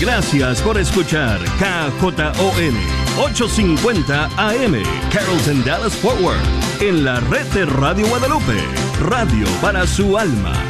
Gracias por escuchar KJON 850 AM Carrollton Dallas Forward en la red de Radio Guadalupe, radio para su alma.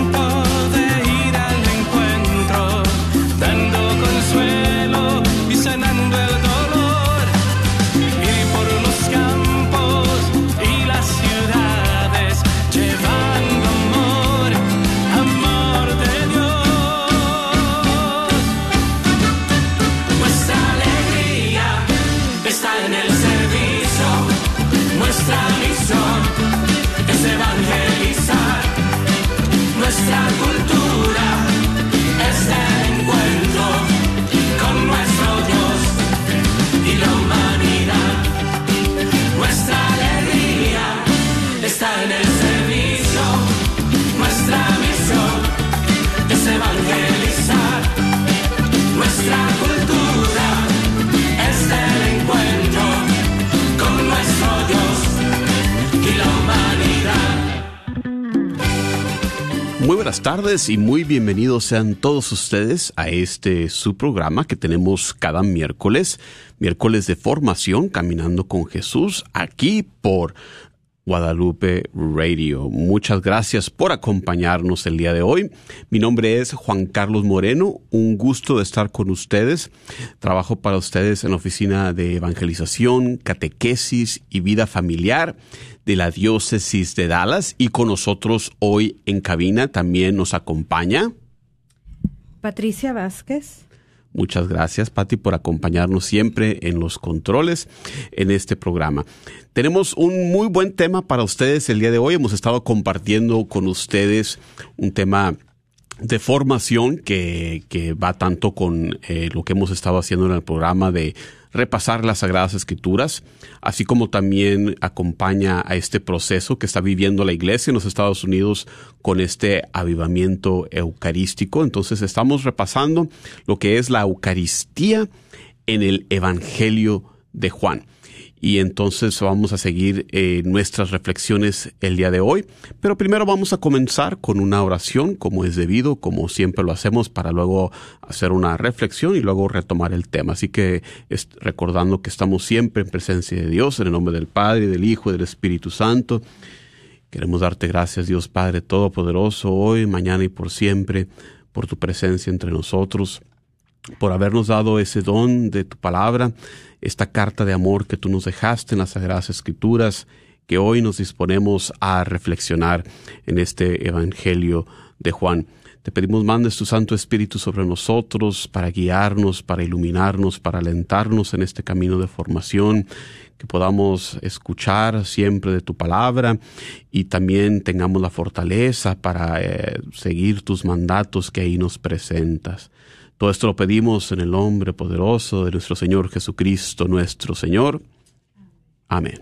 tardes y muy bienvenidos sean todos ustedes a este su programa que tenemos cada miércoles, miércoles de formación Caminando con Jesús, aquí por Guadalupe Radio. Muchas gracias por acompañarnos el día de hoy. Mi nombre es Juan Carlos Moreno, un gusto de estar con ustedes. Trabajo para ustedes en la oficina de evangelización, catequesis y vida familiar de la diócesis de Dallas y con nosotros hoy en cabina también nos acompaña. Patricia Vázquez. Muchas gracias, Patti, por acompañarnos siempre en los controles en este programa. Tenemos un muy buen tema para ustedes el día de hoy. Hemos estado compartiendo con ustedes un tema de formación que, que va tanto con eh, lo que hemos estado haciendo en el programa de repasar las Sagradas Escrituras, así como también acompaña a este proceso que está viviendo la iglesia en los Estados Unidos con este avivamiento eucarístico. Entonces estamos repasando lo que es la Eucaristía en el Evangelio de Juan. Y entonces vamos a seguir eh, nuestras reflexiones el día de hoy. Pero primero vamos a comenzar con una oración, como es debido, como siempre lo hacemos, para luego hacer una reflexión y luego retomar el tema. Así que es, recordando que estamos siempre en presencia de Dios, en el nombre del Padre, del Hijo y del Espíritu Santo. Queremos darte gracias, Dios Padre Todopoderoso, hoy, mañana y por siempre, por tu presencia entre nosotros por habernos dado ese don de tu palabra, esta carta de amor que tú nos dejaste en las Sagradas Escrituras, que hoy nos disponemos a reflexionar en este Evangelio de Juan. Te pedimos mandes tu Santo Espíritu sobre nosotros para guiarnos, para iluminarnos, para alentarnos en este camino de formación, que podamos escuchar siempre de tu palabra y también tengamos la fortaleza para eh, seguir tus mandatos que ahí nos presentas. Todo esto lo pedimos en el nombre poderoso de nuestro Señor Jesucristo, nuestro Señor. Amén.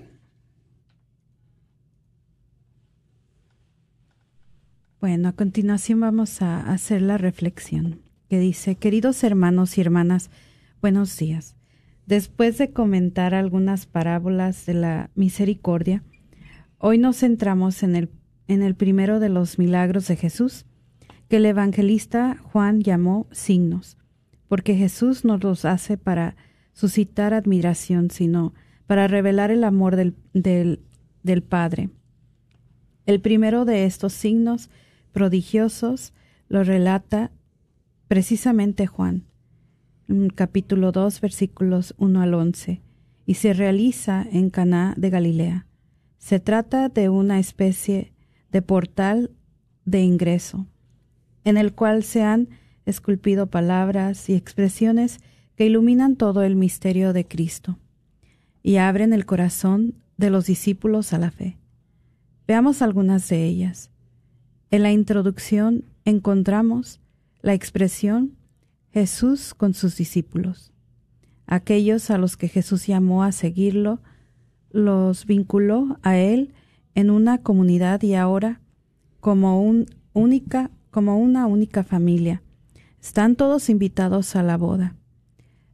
Bueno, a continuación vamos a hacer la reflexión que dice, queridos hermanos y hermanas, buenos días. Después de comentar algunas parábolas de la misericordia, hoy nos centramos en el, en el primero de los milagros de Jesús, que el evangelista Juan llamó signos, porque Jesús no los hace para suscitar admiración, sino para revelar el amor del, del, Padre. El primero de estos signos prodigiosos lo relata precisamente Juan, capítulo 2, versículos 1 al 11, y se realiza en Caná de Galilea. Se trata de una especie de portal de ingreso, en el cual se han esculpido palabras y expresiones que iluminan todo el misterio de Cristo y abren el corazón de los discípulos a la fe. Veamos algunas de ellas. En la introducción encontramos la expresión Jesús con sus discípulos. Aquellos a los que Jesús llamó a seguirlo, los vinculó a él en una comunidad y ahora como, un única, como una única familia. Están todos invitados a la boda.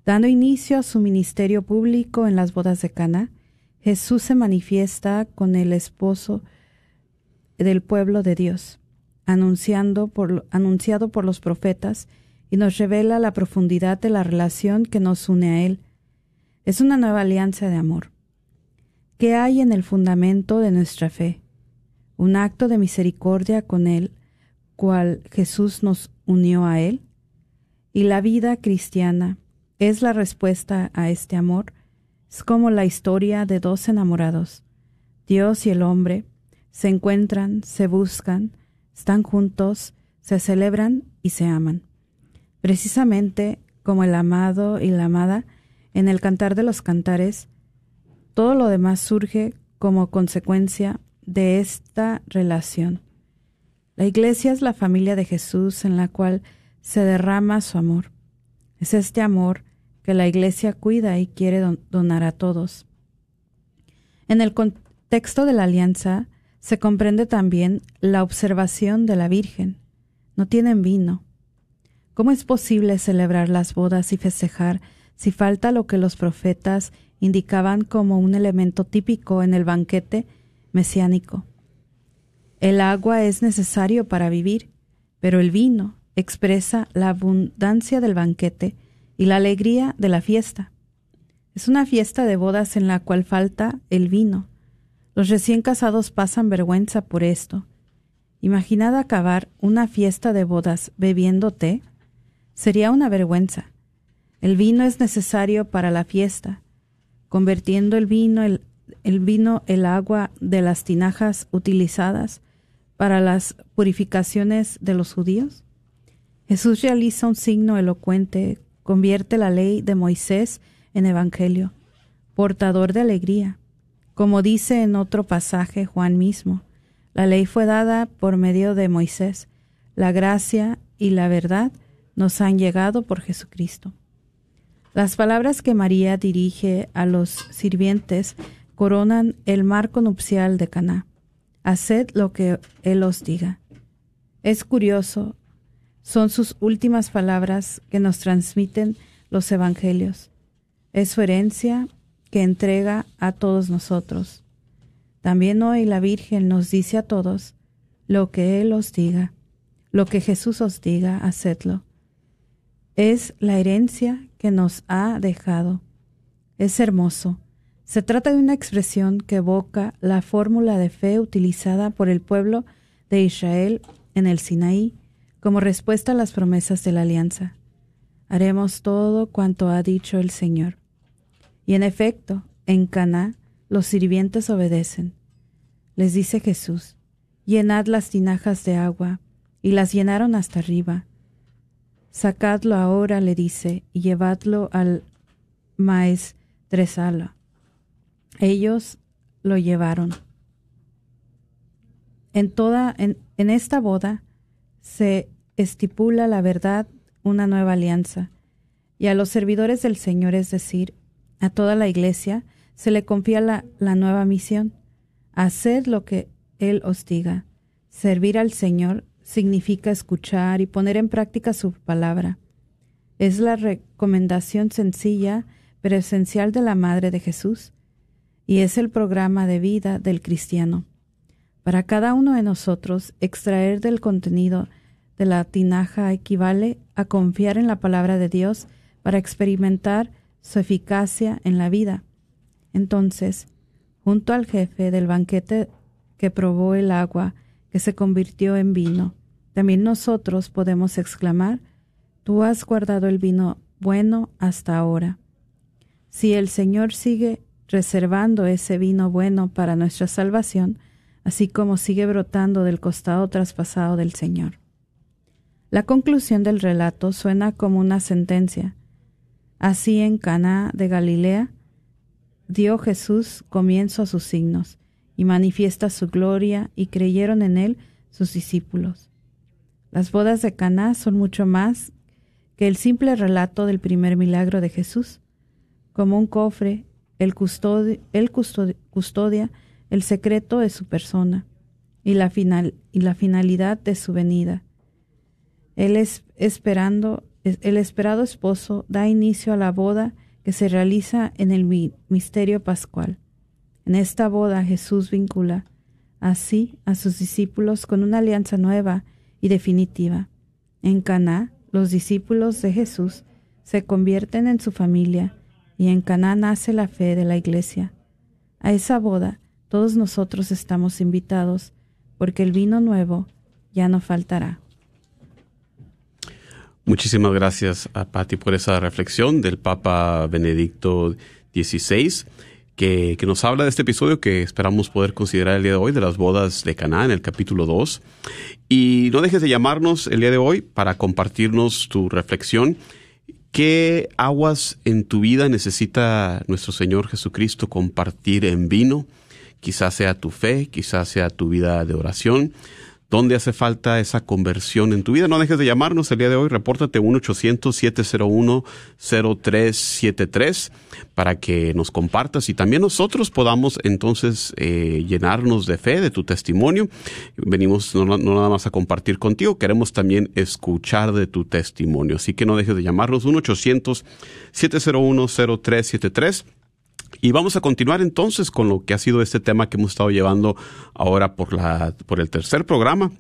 Dando inicio a su ministerio público en las bodas de Cana, Jesús se manifiesta con el esposo del pueblo de Dios, anunciando anunciado por los profetas, y nos revela la profundidad de la relación que nos une a Él. Es una nueva alianza de amor. ¿Qué hay en el fundamento de nuestra fe? Un acto de misericordia con Él, cual Jesús nos unió a Él. Y la vida cristiana es la respuesta a este amor. Es como la historia de dos enamorados. Dios y el hombre se encuentran, se buscan, están juntos, se celebran y se aman. Precisamente como el amado y la amada, en el cantar de los cantares, todo lo demás surge como consecuencia de esta relación. La iglesia es la familia de Jesús en la cual se derrama su amor. Es este amor que la iglesia cuida y quiere donar a todos. En el contexto de la alianza se comprende también la observación de la Virgen. No tienen vino, ¿Cómo es posible celebrar las bodas y festejar si falta lo que los profetas indicaban como un elemento típico en el banquete mesiánico? El agua es necesario para vivir, pero el vino expresa la abundancia del banquete y la alegría de la fiesta. Es una fiesta de bodas en la cual falta el vino. Los recién casados pasan vergüenza por esto. Imaginad acabar una fiesta de bodas bebiendo té Sería una vergüenza. El vino es necesario para la fiesta, convirtiendo el vino el, el vino el agua de las tinajas utilizadas para las purificaciones de los judíos. Jesús realiza un signo elocuente, convierte la ley de Moisés en evangelio, portador de alegría. Como dice en otro pasaje Juan mismo, la ley fue dada por medio de Moisés, la gracia y la verdad nos han llegado por Jesucristo. Las palabras que María dirige a los sirvientes coronan el marco nupcial de Caná. Haced lo que Él os diga. Es curioso, son sus últimas palabras que nos transmiten los evangelios. Es su herencia que entrega a todos nosotros. También hoy la Virgen nos dice a todos, lo que Él os diga, lo que Jesús os diga, hacedlo es la herencia que nos ha dejado. Es hermoso. Se trata de una expresión que evoca la fórmula de fe utilizada por el pueblo de Israel en el Sinaí como respuesta a las promesas de la alianza. Haremos todo cuanto ha dicho el Señor. Y en efecto, en Caná los sirvientes obedecen. Les dice Jesús: Llenad las tinajas de agua, y las llenaron hasta arriba Sacadlo ahora, le dice, y llevadlo al maestresala. Ellos lo llevaron. En toda, en, en esta boda se estipula la verdad, una nueva alianza, y a los servidores del Señor, es decir, a toda la iglesia, se le confía la, la nueva misión. Haced lo que Él os diga. Servir al Señor significa escuchar y poner en práctica su palabra. Es la recomendación sencilla pero esencial de la Madre de Jesús y es el programa de vida del cristiano. Para cada uno de nosotros, extraer del contenido de la tinaja equivale a confiar en la palabra de Dios para experimentar su eficacia en la vida. Entonces, junto al jefe del banquete que probó el agua que se convirtió en vino. También nosotros podemos exclamar, Tú has guardado el vino bueno hasta ahora. Si el Señor sigue reservando ese vino bueno para nuestra salvación, así como sigue brotando del costado traspasado del Señor. La conclusión del relato suena como una sentencia. Así en Caná de Galilea dio Jesús comienzo a sus signos y manifiesta su gloria y creyeron en él sus discípulos. Las bodas de Caná son mucho más que el simple relato del primer milagro de Jesús. Como un cofre, custodia, custodia el secreto de su persona y la, final, y la finalidad de su venida. Él es esperando, el esperado esposo da inicio a la boda que se realiza en el misterio pascual. En esta boda Jesús vincula así a sus discípulos con una alianza nueva y definitiva. En Caná, los discípulos de Jesús se convierten en su familia y en Caná nace la fe de la iglesia. A esa boda todos nosotros estamos invitados porque el vino nuevo ya no faltará. Muchísimas gracias a Patti por esa reflexión del Papa Benedicto XVI. Que, que, nos habla de este episodio que esperamos poder considerar el día de hoy de las bodas de Caná en el capítulo 2. Y no dejes de llamarnos el día de hoy para compartirnos tu reflexión. ¿Qué aguas en tu vida necesita nuestro Señor Jesucristo compartir en vino? Quizás sea tu fe, quizás sea tu vida de oración ¿Dónde hace falta esa conversión en tu vida? No dejes de llamarnos el día de hoy. Repórtate 1-800-701-0373 para que nos compartas y también nosotros podamos entonces eh, llenarnos de fe, de tu testimonio. Venimos no, no, nada más a compartir contigo, queremos también escuchar de tu testimonio. Así que no dejes de llamarnos 1-800-701-0373 y vamos a continuar entonces con lo que ha sido este tema que hemos estado llevando ahora por, la, por el tercer programa.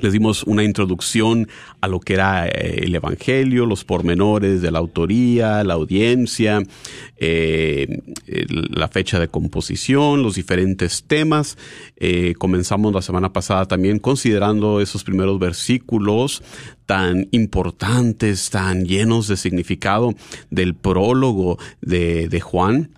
Les dimos una introducción a lo que era eh, el Evangelio, los pormenores de la autoría, la audiencia, eh, la fecha de composición, los diferentes temas. Eh, comenzamos la semana pasada también considerando esos primeros versículos tan importantes, tan llenos de significado del prólogo de, de Juan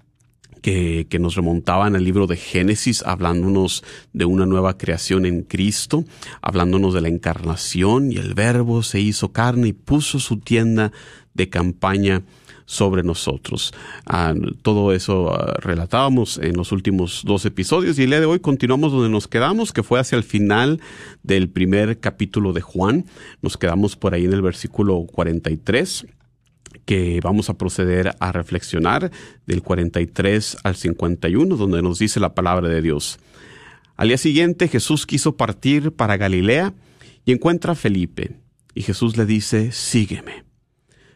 que, que, nos remontaban al libro de Génesis, hablándonos de una nueva creación en Cristo, hablándonos de la encarnación y el verbo se hizo carne y puso su tienda de campaña sobre nosotros. Ah, todo eso ah, relatábamos en los últimos dos episodios y el día de hoy continuamos donde nos quedamos, que fue hacia el final del primer capítulo de Juan. Nos quedamos por ahí en el versículo 43 que vamos a proceder a reflexionar del 43 al 51, donde nos dice la palabra de Dios. Al día siguiente Jesús quiso partir para Galilea y encuentra a Felipe, y Jesús le dice, sígueme.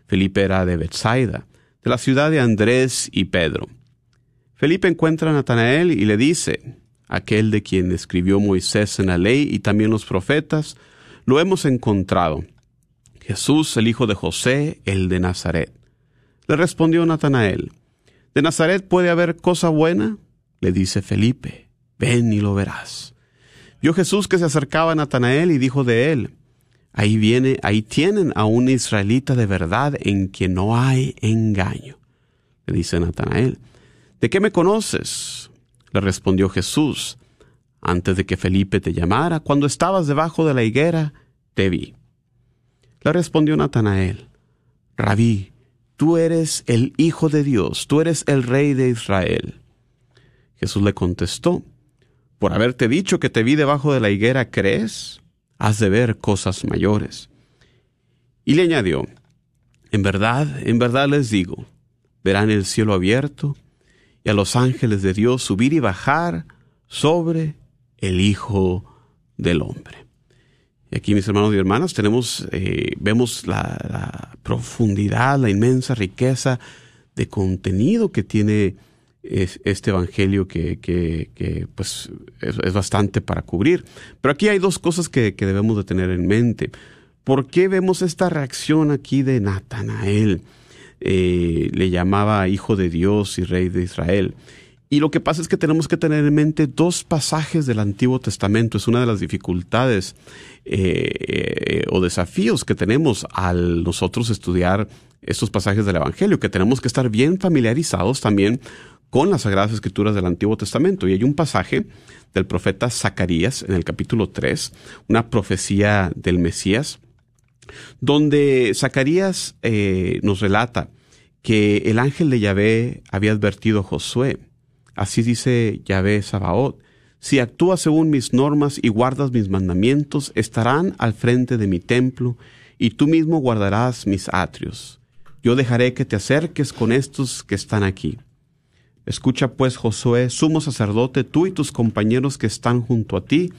Felipe era de Bethsaida, de la ciudad de Andrés y Pedro. Felipe encuentra a Natanael y le dice, aquel de quien escribió Moisés en la ley y también los profetas, lo hemos encontrado Jesús, el hijo de José, el de Nazaret. Le respondió Natanael, ¿de Nazaret puede haber cosa buena? Le dice Felipe, ven y lo verás. Vio Jesús que se acercaba a Natanael y dijo de él, ahí viene, ahí tienen a un israelita de verdad en quien no hay engaño. Le dice Natanael, ¿de qué me conoces? Le respondió Jesús, antes de que Felipe te llamara, cuando estabas debajo de la higuera, te vi. Le respondió Natanael, Rabí, tú eres el Hijo de Dios, tú eres el Rey de Israel. Jesús le contestó, por haberte dicho que te vi debajo de la higuera, ¿crees? Has de ver cosas mayores. Y le añadió, en verdad, en verdad les digo, verán el cielo abierto y a los ángeles de Dios subir y bajar sobre el Hijo del Hombre. Y aquí, mis hermanos y hermanas, tenemos, eh, vemos la, profundidad, la inmensa riqueza de contenido que tiene este evangelio que, que, pues es, bastante para cubrir. Pero aquí hay dos cosas que, que debemos de tener en mente. ¿Por qué vemos esta reacción aquí de Natanael? Eh, le llamaba hijo de Dios y rey de Israel. Y lo que pasa es que tenemos que tener en mente dos pasajes del Antiguo Testamento. Es una de las dificultades eh, o desafíos que tenemos al nosotros estudiar estos pasajes del Evangelio, que tenemos que estar bien familiarizados también con las Sagradas Escrituras del Antiguo Testamento. Y hay un pasaje del profeta Zacarías en el capítulo 3, una profecía del Mesías, donde Zacarías eh, nos relata que el ángel de Yahvé había advertido a Josué Así dice Yahvé Sabaoth, si actúas según mis normas y guardas mis mandamientos, estarán al frente de mi templo, y tú mismo guardarás mis atrios. Yo dejaré que te acerques con estos que están aquí. Escucha pues, Josué, sumo sacerdote, tú y tus compañeros que están junto a ti,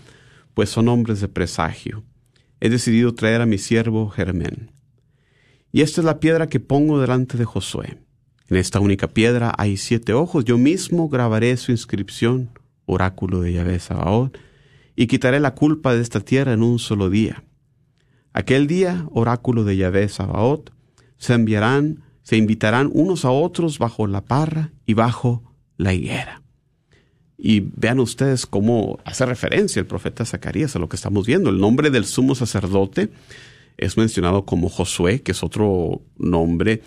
pues son hombres de presagio. He decidido traer a mi siervo Germén. Y esta es la piedra que pongo delante de Josué. En esta única piedra hay siete ojos. Yo mismo grabaré su inscripción oráculo de Yahvé Sabaoth, y quitaré la culpa de esta tierra en un solo día. Aquel día, oráculo de Yahvé Sabaoth, se enviarán, se invitarán unos a otros bajo la parra y bajo la higuera. Y vean ustedes cómo hace referencia el profeta Zacarías a lo que estamos viendo. El nombre del sumo sacerdote es mencionado como Josué, que es otro nombre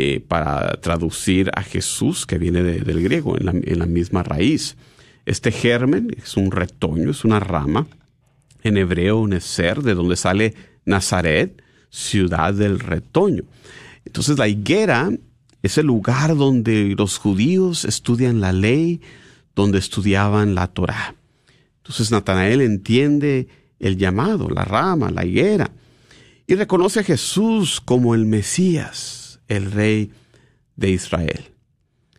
eh, para traducir a Jesús, que viene del griego, en la, misma raíz. Este germen es un retoño, es una rama, en hebreo neser, de donde sale Nazaret, ciudad del retoño. Entonces la higuera es el lugar donde los judíos estudian la ley, donde estudiaban la Torah. Entonces Natanael entiende el llamado, la rama, la higuera, y reconoce a Jesús como el Mesías, el rey de Israel.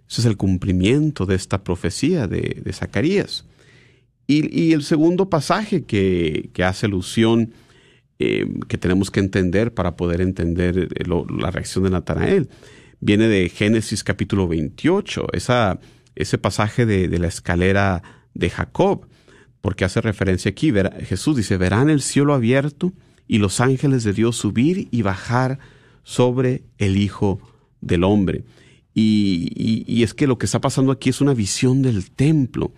Ese es el cumplimiento de esta profecía de, Zacarías. Y, el segundo pasaje que, hace alusión, eh, que tenemos que entender para poder entender eh, la reacción de Natanael, viene de Génesis capítulo 28, esa, ese pasaje de, la escalera de Jacob, porque hace referencia aquí, Jesús dice, verán el cielo abierto y los ángeles de Dios subir y bajar sobre el Hijo del Hombre. Y, es que lo que está pasando aquí es una visión del templo.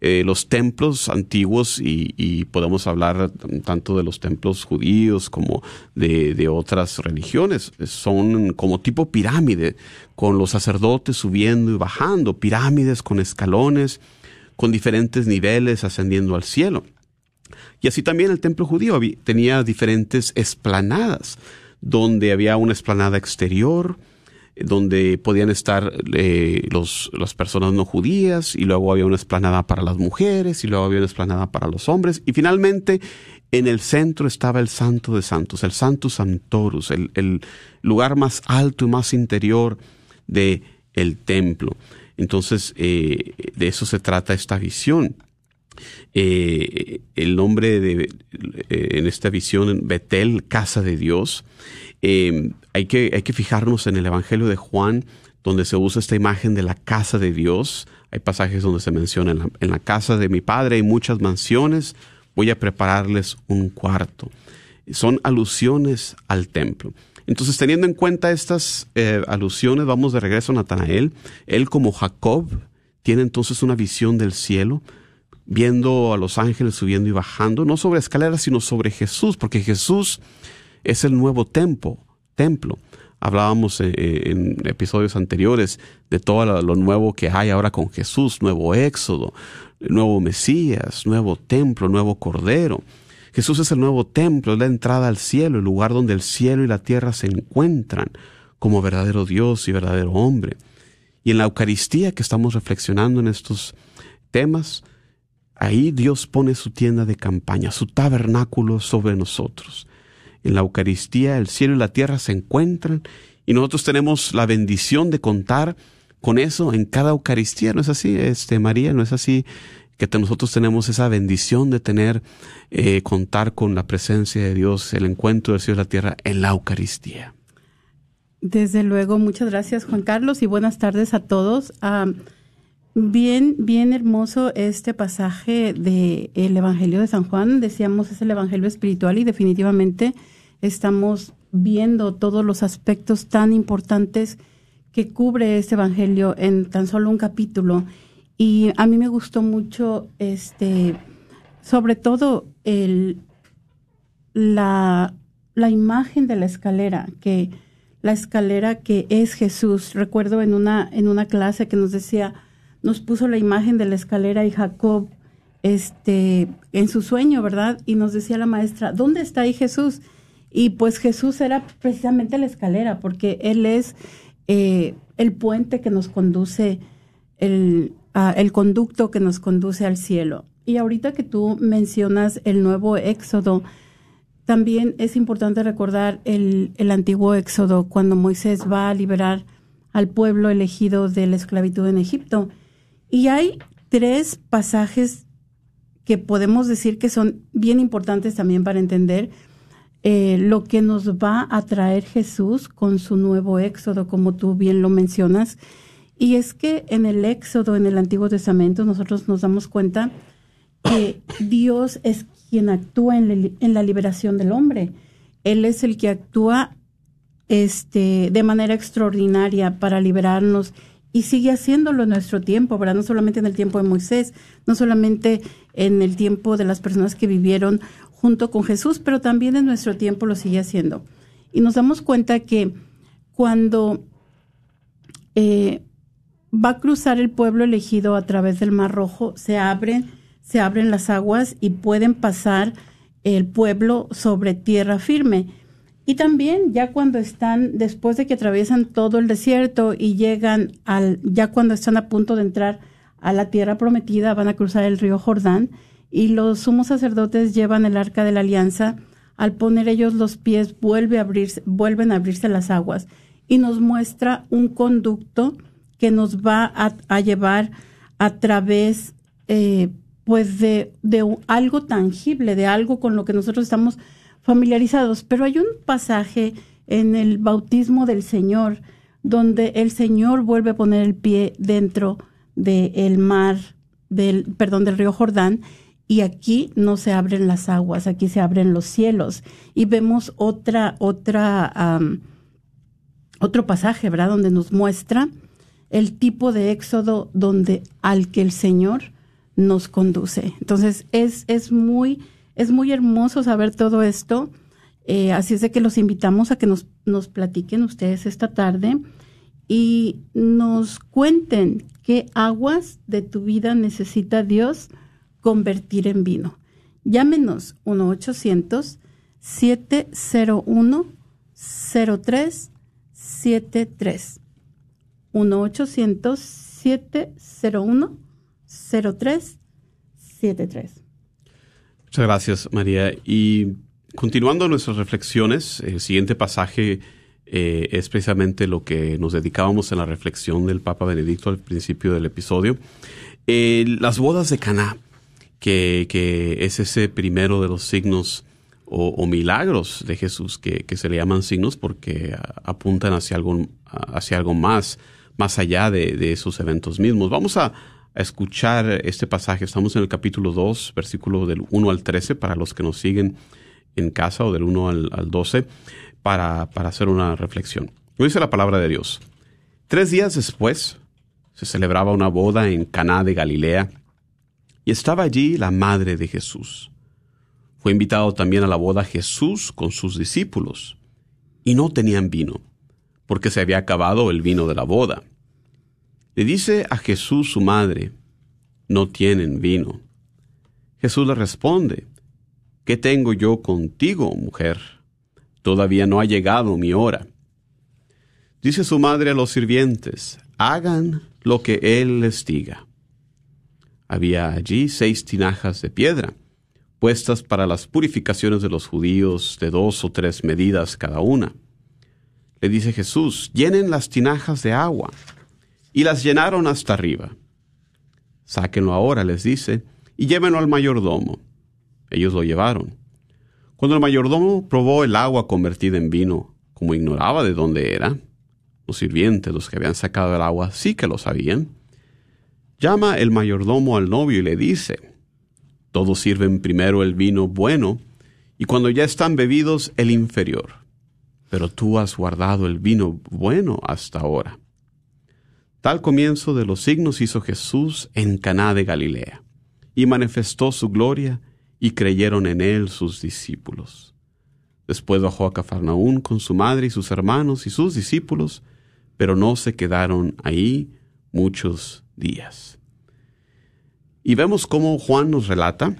Eh, los templos antiguos, y, podemos hablar tanto de los templos judíos como de, otras religiones, son como tipo pirámide, con los sacerdotes subiendo y bajando, pirámides con escalones, con diferentes niveles ascendiendo al cielo. Y así también el templo judío tenía diferentes esplanadas, donde había una esplanada exterior, donde podían estar eh, los, las personas no judías, y luego había una esplanada para las mujeres, y luego había una esplanada para los hombres, y finalmente en el centro estaba el Santo de Santos, el Santus Santorus, el, el lugar más alto y más interior de el templo. Entonces, eh, de eso se trata esta visión. Eh, el nombre de en esta visión Betel, casa de Dios, eh, hay, que, hay que fijarnos en el Evangelio de Juan, donde se usa esta imagen de la casa de Dios. Hay pasajes donde se menciona en la, casa de mi padre hay muchas mansiones, voy a prepararles un cuarto. Son alusiones al templo. Entonces, teniendo en cuenta estas eh, alusiones, vamos de regreso a Natanael. Él como Jacob tiene entonces una visión del cielo, viendo a los ángeles subiendo y bajando, no sobre escaleras, sino sobre Jesús, porque Jesús es el nuevo templo. templo. Hablábamos eh, en, episodios anteriores de todo lo nuevo que hay ahora con Jesús, nuevo éxodo, nuevo Mesías, nuevo templo, nuevo Cordero. Jesús es el nuevo templo, es la entrada al cielo, el lugar donde el cielo y la tierra se encuentran como verdadero Dios y verdadero hombre. Y en la Eucaristía que estamos reflexionando en estos temas, ahí Dios pone su tienda de campaña, su tabernáculo sobre nosotros en la Eucaristía el cielo y la tierra se encuentran y nosotros tenemos la bendición de contar con eso en cada Eucaristía, ¿no es así, este, María? ¿No es así que nosotros tenemos esa bendición de tener, eh, contar con la presencia de Dios, el encuentro del cielo y la tierra en la Eucaristía? Desde luego, muchas gracias Juan Carlos y buenas tardes a todos. Bien, bien hermoso este pasaje del el Evangelio de San Juan. Decíamos es el Evangelio espiritual y definitivamente estamos viendo todos los aspectos tan importantes que cubre este evangelio en tan solo un capítulo. Y a mí me gustó mucho, este, sobre todo el, la, la imagen de la escalera, que la escalera que es Jesús. Recuerdo en una, en una clase que nos decía, nos puso la imagen de la escalera y Jacob, este, en su sueño, ¿verdad? Y nos decía la maestra, ¿dónde está ahí Jesús? Y pues Jesús era precisamente la escalera, porque Él es eh, el puente que nos conduce, el, el conducto que nos conduce al cielo. Y ahorita que tú mencionas el nuevo éxodo, también es importante recordar el, el antiguo éxodo, cuando Moisés va a liberar al pueblo elegido de la esclavitud en Egipto. Y hay tres pasajes que podemos decir que son bien importantes también para entender eh, lo que nos va a traer Jesús con su nuevo éxodo, como tú bien lo mencionas. Y es que en el éxodo, en el Antiguo Testamento, nosotros nos damos cuenta que Dios es quien actúa en, la liberación del hombre. Él es el que actúa este, de manera extraordinaria para liberarnos y sigue haciéndolo en nuestro tiempo, ¿verdad? No solamente en el tiempo de Moisés, no solamente en el tiempo de las personas que vivieron junto con Jesús, pero también en nuestro tiempo lo sigue haciendo. Y nos damos cuenta que cuando eh, va a cruzar el pueblo elegido a través del Mar Rojo, se abren se abren las aguas y pueden pasar el pueblo sobre tierra firme. Y también ya cuando están, después de que atraviesan todo el desierto y llegan al, ya cuando están a punto de entrar a la tierra prometida, van a cruzar el río Jordán y los sumos sacerdotes llevan el arca de la alianza. Al poner ellos los pies, vuelve a abrirse, vuelven a abrirse las aguas y nos muestra un conducto que nos va a, llevar a través eh, pues de, de algo tangible, de algo con lo que nosotros estamos familiarizados. Pero hay un pasaje en el bautismo del Señor donde el Señor vuelve a poner el pie dentro del mar, del, perdón, del río Jordán, y aquí no se abren las aguas, aquí se abren los cielos. Y vemos otra, otra, otro pasaje, ¿verdad? Donde nos muestra el tipo de éxodo donde al que el Señor nos conduce. Entonces, es, es, muy, es muy hermoso saber todo esto. Eh, así es de que los invitamos a que nos, nos platiquen ustedes esta tarde y nos cuenten qué aguas de tu vida necesita Dios convertir en vino. Llámenos 1-800-701-0373. 1-800-701-0373. 0373. Muchas gracias, María. Y continuando nuestras reflexiones, el siguiente pasaje eh, es precisamente lo que nos dedicábamos en la reflexión del Papa Benedicto al principio del episodio. las bodas de Caná, que, que, es ese primero de los signos o, milagros de Jesús, que, que, se le llaman signos porque apuntan hacia algo, hacia algo más, más allá de, de esos eventos mismos. Vamos a, a escuchar este pasaje. Estamos en el capítulo 2, versículo del 1 al 13, para los que nos siguen en casa, o del 1 al, 12, para, para hacer una reflexión. dice la palabra de Dios. Tres días después se celebraba una boda en Caná de Galilea, y estaba allí la madre de Jesús. Fue invitado también a la boda Jesús con sus discípulos, y no tenían vino, porque se había acabado el vino de la boda. Le dice a Jesús su madre, no tienen vino. Jesús le responde, ¿qué tengo yo contigo, mujer? Todavía no ha llegado mi hora. Dice su madre a los sirvientes, hagan lo que él les diga. Había allí seis tinajas de piedra, puestas para las purificaciones de los judíos de dos o tres medidas cada una. Le dice Jesús, llenen las tinajas de agua y las llenaron hasta arriba. Sáquenlo ahora, les dice, y llévenlo al mayordomo. Ellos lo llevaron. Cuando el mayordomo probó el agua convertida en vino, como ignoraba de dónde era, los sirvientes, los que habían sacado el agua, sí que lo sabían, llama el mayordomo al novio y le dice, todos sirven primero el vino bueno, y cuando ya están bebidos el inferior, pero tú has guardado el vino bueno hasta ahora. Tal comienzo de los signos hizo Jesús en Caná de Galilea, y manifestó su gloria, y creyeron en él sus discípulos. Después bajó a Cafarnaún con su madre y sus hermanos y sus discípulos, pero no se quedaron ahí muchos días. Y vemos cómo Juan nos relata,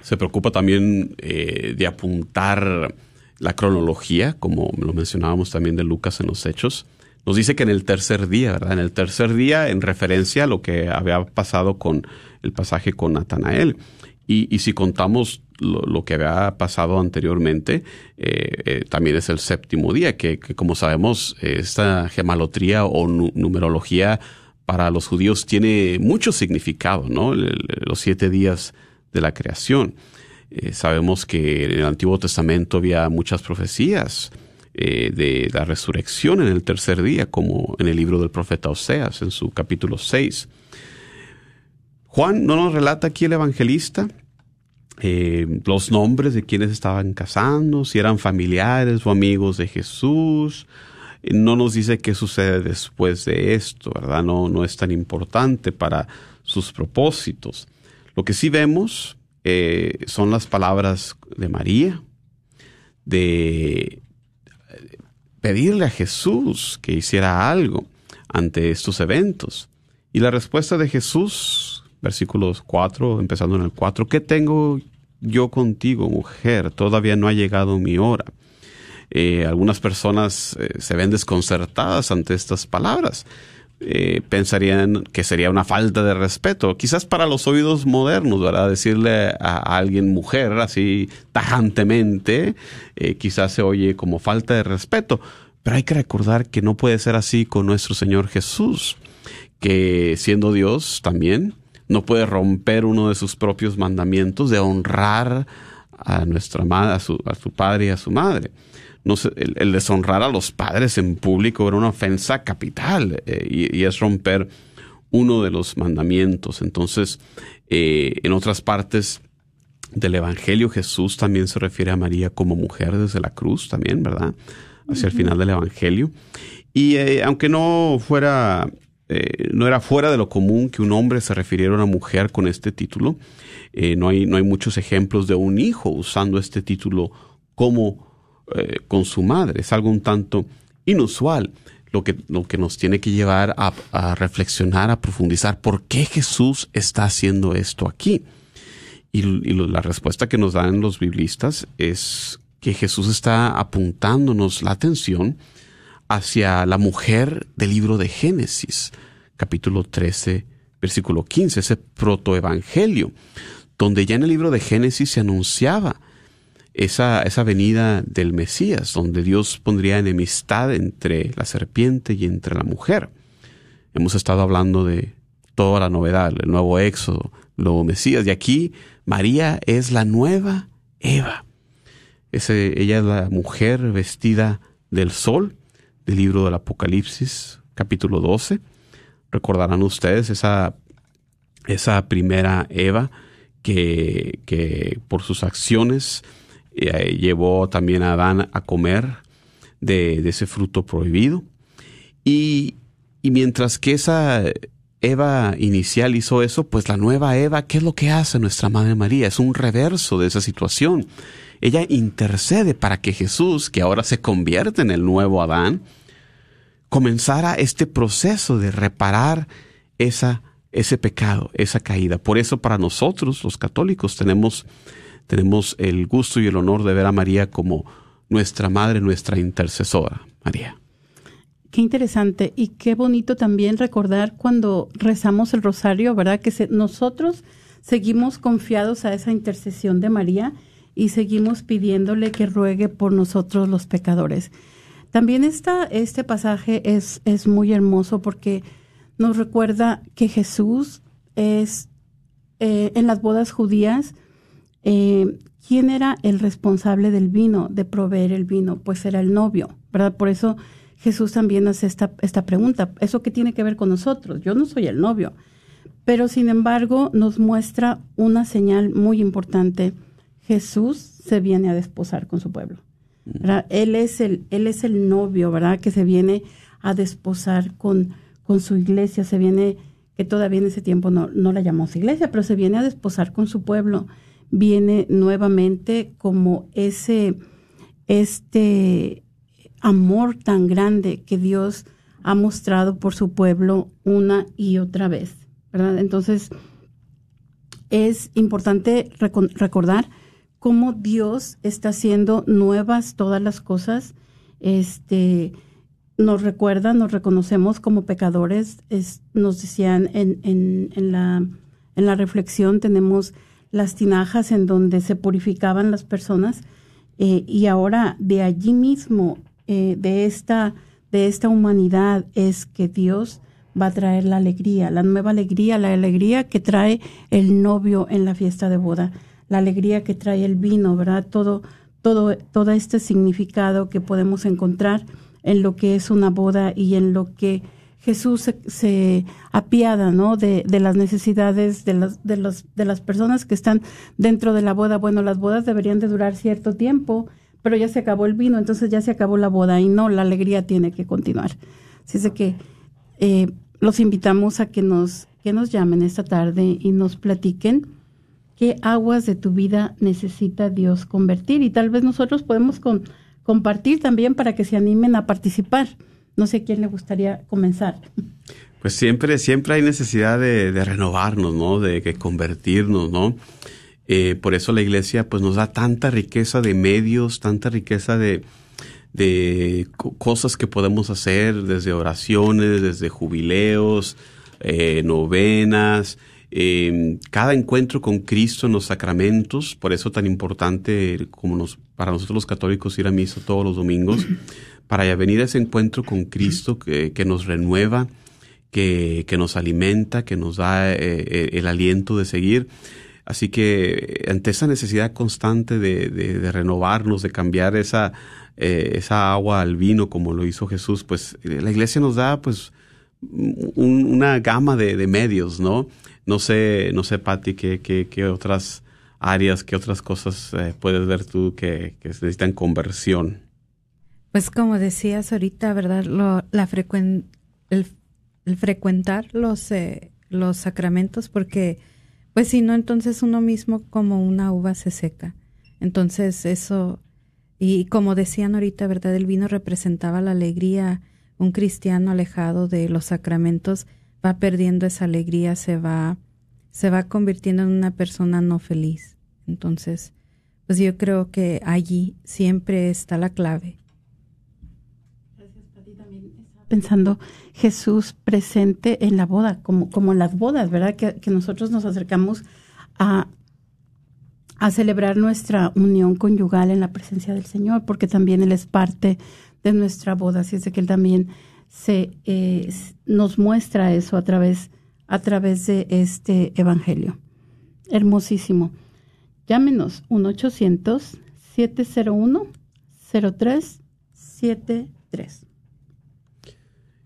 se preocupa también eh, de apuntar la cronología, como lo mencionábamos también de Lucas en los Hechos, nos dice que en el tercer día, ¿verdad? En el tercer día, en referencia a lo que había pasado con el pasaje con Natanael. Y, si contamos lo, que había pasado anteriormente, eh, eh, también es el séptimo día, que, como sabemos, esta gemalotría o numerología para los judíos tiene mucho significado, ¿no? los siete días de la creación. Eh, sabemos que en el Antiguo Testamento había muchas profecías de la resurrección en el tercer día, como en el libro del profeta Oseas, en su capítulo 6. Juan no nos relata aquí el evangelista eh, los nombres de quienes estaban casando, si eran familiares o amigos de Jesús. Eh, no nos dice qué sucede después de esto, ¿verdad? No, no es tan importante para sus propósitos. Lo que sí vemos eh, son las palabras de María, de pedirle a Jesús que hiciera algo ante estos eventos. Y la respuesta de Jesús, versículos 4, empezando en el 4, ¿qué tengo yo contigo, mujer, todavía no ha llegado mi hora. Eh, algunas personas eh, se ven desconcertadas ante estas palabras. Eh, pensarían que sería una falta de respeto, quizás para los oídos modernos, ¿verdad? Decirle a, alguien mujer así tajantemente, quizás se oye como falta de respeto, pero hay que recordar que no puede ser así con nuestro Señor Jesús, que siendo Dios también, no puede romper uno de sus propios mandamientos de honrar a nuestra a su padre y a su madre. No el, deshonrar a los padres en público era una ofensa capital eh, y, es romper uno de los mandamientos. Entonces, eh, en otras partes del Evangelio, Jesús también se refiere a María como mujer desde la cruz, también, ¿verdad? Hacia el final del Evangelio. Y eh, aunque no fuera eh, no era fuera de lo común que un hombre se refiriera a una mujer con este título. Eh, no, hay, no hay muchos ejemplos de un hijo usando este título como eh, con su madre. Es algo un tanto inusual, lo que, lo que nos tiene que llevar a, reflexionar, a profundizar por qué Jesús está haciendo esto aquí. Y, la respuesta que nos dan los biblistas es que Jesús está apuntándonos la atención hacia la mujer del libro de Génesis, capítulo 13, versículo 15, ese protoevangelio, donde ya en el libro de Génesis se anunciaba esa, esa venida del Mesías, donde Dios pondría enemistad entre la serpiente y entre la mujer. Hemos estado hablando de toda la novedad, el nuevo éxodo, el nuevo Mesías, y aquí María es la nueva Eva. Ese, ella es la mujer vestida del sol, del libro del Apocalipsis, capítulo 12. Recordarán ustedes esa, esa primera Eva que, que por sus acciones eh, llevó también a Adán a comer de, ese fruto prohibido. Y, y mientras que esa Eva inicial hizo eso, pues la nueva Eva, ¿qué es lo que hace nuestra Madre María? Es un reverso de esa situación. Ella intercede para que Jesús, que ahora se convierte en el nuevo Adán, comenzara este proceso de reparar esa, ese pecado, esa caída. Por eso para nosotros, los católicos, tenemos, tenemos el gusto y el honor de ver a María como nuestra madre, nuestra intercesora. María. Qué interesante y qué bonito también recordar cuando rezamos el rosario, ¿verdad? Que nosotros seguimos confiados a esa intercesión de María y seguimos pidiéndole que ruegue por nosotros los pecadores. También esta, este pasaje es, es muy hermoso porque nos recuerda que Jesús es eh, en las bodas judías, eh, ¿quién era el responsable del vino, de proveer el vino? Pues era el novio, ¿verdad? Por eso Jesús también hace esta, esta pregunta. ¿Eso qué tiene que ver con nosotros? Yo no soy el novio. Pero sin embargo nos muestra una señal muy importante Jesús se viene a desposar con su pueblo. Él es el, él es el novio, ¿verdad? Que se viene a desposar con, con su iglesia, se viene, que todavía en ese tiempo no, no la llamamos iglesia, pero se viene a desposar con su pueblo. Viene nuevamente como ese, este amor tan grande que Dios ha mostrado por su pueblo una y otra vez, ¿verdad? Entonces, es importante recordar cómo Dios está haciendo nuevas todas las cosas. Este, nos recuerda, nos reconocemos como pecadores. nos decían en, en, en, la, en la reflexión, tenemos las tinajas en donde se purificaban las personas eh, y ahora de allí mismo, eh, de, esta, de esta humanidad, es que Dios va a traer la alegría, la nueva alegría, la alegría que trae el novio en la fiesta de boda, la alegría que trae el vino, ¿verdad? Todo, todo, todo este significado que podemos encontrar en lo que es una boda y en lo que Jesús se, apiada, ¿no? De, de, las necesidades de, las de, los, de las personas que están dentro de la boda. Bueno, las bodas deberían de durar cierto tiempo, pero ya se acabó el vino, entonces ya se acabó la boda y no, la alegría tiene que continuar. Así es que eh, los invitamos a que nos, que nos llamen esta tarde y nos platiquen qué aguas de tu vida necesita Dios convertir y tal vez nosotros podemos con, compartir también para que se animen a participar. No sé quién le gustaría comenzar. Pues siempre, siempre hay necesidad de, renovarnos, ¿no? De, convertirnos, ¿no? Eh, por eso la iglesia pues nos da tanta riqueza de medios, tanta riqueza de, de cosas que podemos hacer, desde oraciones, desde jubileos, eh, novenas, em, cada encuentro con Cristo en los sacramentos, por eso tan importante como nos, para nosotros los católicos ir a misa todos los domingos, para venir a ese encuentro con Cristo que, que nos renueva, que, que, nos alimenta, que nos da eh, eh, el aliento de seguir. Así que ante esa necesidad constante de, de, renovarnos, de cambiar esa, eh, esa agua al vino como lo hizo Jesús, pues la iglesia nos da pues una gama de, de, medios, ¿no? No sé, no sé, Patti, qué, qué, qué otras áreas, qué otras cosas puedes ver tú que, que necesitan conversión. Pues como decías ahorita, ¿verdad? Lo, la el, frecuentar los, eh, los sacramentos, porque pues si no, entonces uno mismo como una uva se seca. Entonces eso, y como decían ahorita, ¿verdad? El vino representaba la alegría. Un cristiano alejado de los sacramentos va perdiendo esa alegría, se va, se va convirtiendo en una persona no feliz. Entonces, pues yo creo que allí siempre está la clave pensando Jesús presente en la boda, como, como en las bodas, ¿verdad? Que, nosotros nos acercamos a, a celebrar nuestra unión conyugal en la presencia del Señor, porque también Él es parte de nuestra boda, así es de que Él también se, eh, nos muestra eso a través, a través de este Evangelio. Hermosísimo. Llámenos 1-800-701-0373.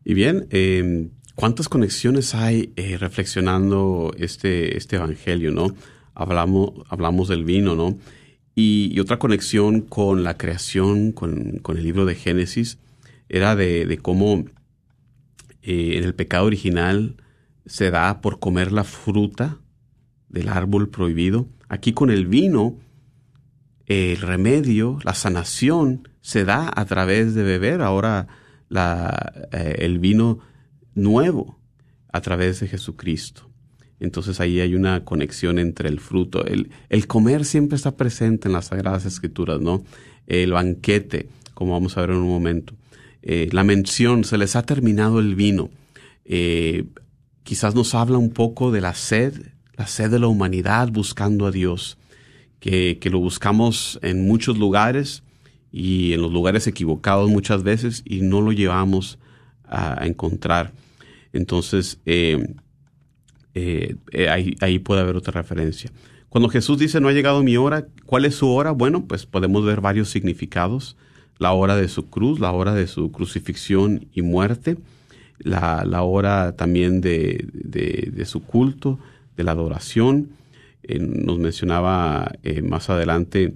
Y bien, em, ¿cuántas conexiones hay eh, reflexionando este, este evangelio, no? Hablamos, hablamos del vino, ¿no? Y, otra conexión con la creación, con, el libro de Génesis, era de, cómo eh, en el pecado original se da por comer la fruta del árbol prohibido. Aquí con el vino, el remedio, la sanación, se da a través de beber. Ahora eh, el vino nuevo a través de Jesucristo. Entonces ahí hay una conexión entre el fruto. El, comer siempre está presente en las Sagradas Escrituras, ¿no? El banquete, como vamos a ver en un momento. Eh, la mención, se les ha terminado el vino. Eh, quizás nos habla un poco de la sed, la sed de la humanidad buscando a Dios, que lo buscamos en muchos lugares, y en los lugares equivocados muchas veces y no lo llevamos a, encontrar. Entonces, eh, eh, eh, ahí, ahí, puede haber otra referencia. Cuando Jesús dice no ha llegado mi hora, ¿cuál es su hora? Bueno, pues podemos ver varios significados. La hora de su cruz, la hora de su crucifixión y muerte, la, la hora también de, de, de, su culto, de la adoración. nos mencionaba más adelante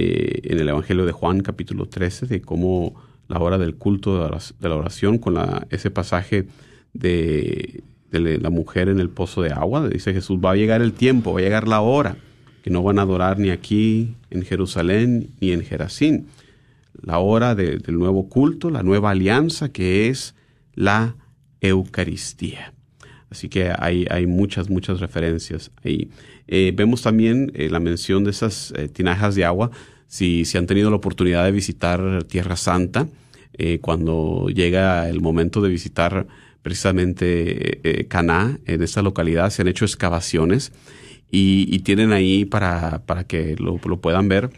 eh, en el Evangelio de Juan capítulo 13 de cómo la hora del culto de la oración con ese pasaje de, la mujer en el pozo de agua. Dice Jesús, va a llegar el tiempo, va a llegar la hora, que no van a adorar ni aquí en Jerusalén ni en Jerasín. La hora del nuevo culto, la nueva alianza que es la Eucaristía. Así que hay, hay muchas, muchas referencias ahí. Eh, vemos también eh, la mención de esas eh, tinajas de agua. Si, si, han tenido la oportunidad de visitar Tierra Santa, eh, cuando llega el momento de visitar precisamente eh, Caná, en esta localidad, se han hecho excavaciones y, tienen ahí para, para que lo, puedan ver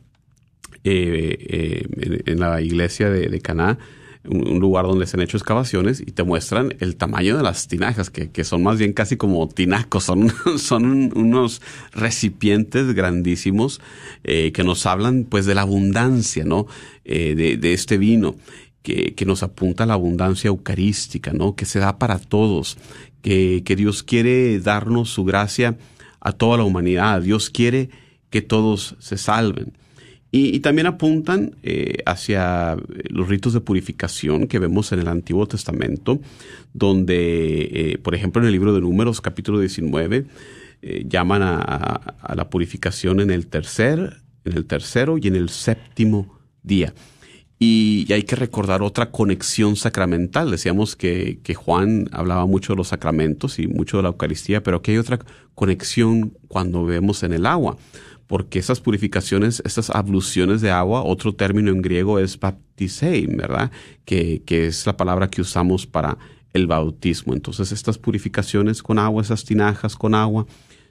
en, la iglesia de, de Caná un, lugar donde se han hecho excavaciones y te muestran el tamaño de las tinajas, que, que son más bien casi como tinacos, son, son unos recipientes grandísimos eh, que nos hablan pues de la abundancia, ¿no? Eh, de, de, este vino. Que, que, nos apunta a la abundancia eucarística, ¿no? Que se da para todos, que, que Dios quiere darnos su gracia a toda la humanidad. Dios quiere que todos se salven. Y, también apuntan eh, hacia los ritos de purificación que vemos en el Antiguo Testamento, donde, eh, por ejemplo, en el libro de Números, capítulo 19, eh, llaman a, la purificación en el tercer, en el tercero y en el séptimo día. Y, hay que recordar otra conexión sacramental. Decíamos que, que, Juan hablaba mucho de los sacramentos y mucho de la Eucaristía, pero que hay otra conexión cuando vemos en el agua porque esas purificaciones, estas abluciones de agua, otro término en griego es baptisei, ¿verdad? Que, que es la palabra que usamos para el bautismo. Entonces, estas purificaciones con agua, esas tinajas con agua,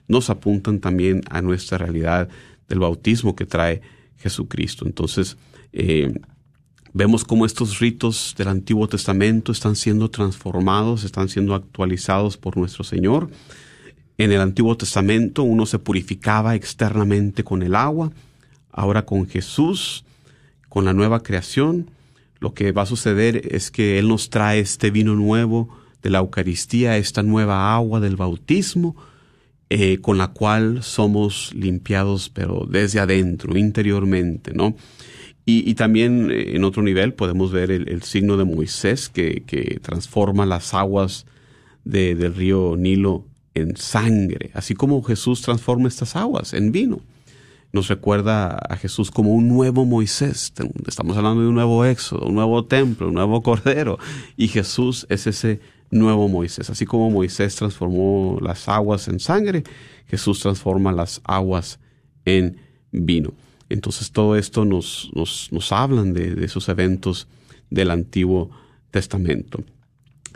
nos apuntan también a nuestra realidad del bautismo que trae Jesucristo. Entonces, eh, vemos cómo estos ritos del Antiguo Testamento están siendo transformados, están siendo actualizados por nuestro Señor en el Antiguo Testamento uno se purificaba externamente con el agua, ahora con Jesús, con la nueva creación, lo que va a suceder es que Él nos trae este vino nuevo de la Eucaristía, esta nueva agua del bautismo, eh, con la cual somos limpiados, pero desde adentro, interiormente, ¿no? Y, también eh, en otro nivel podemos ver el, signo de Moisés que, que transforma las aguas del río Nilo en sangre, así como Jesús transforma estas aguas en vino. Nos recuerda a Jesús como un nuevo Moisés. Estamos hablando de un nuevo éxodo, un nuevo templo, un nuevo cordero. Y Jesús es ese nuevo Moisés. Así como Moisés transformó las aguas en sangre, Jesús transforma las aguas en vino. Entonces todo esto nos, nos, nos hablan de, de esos eventos del Antiguo Testamento.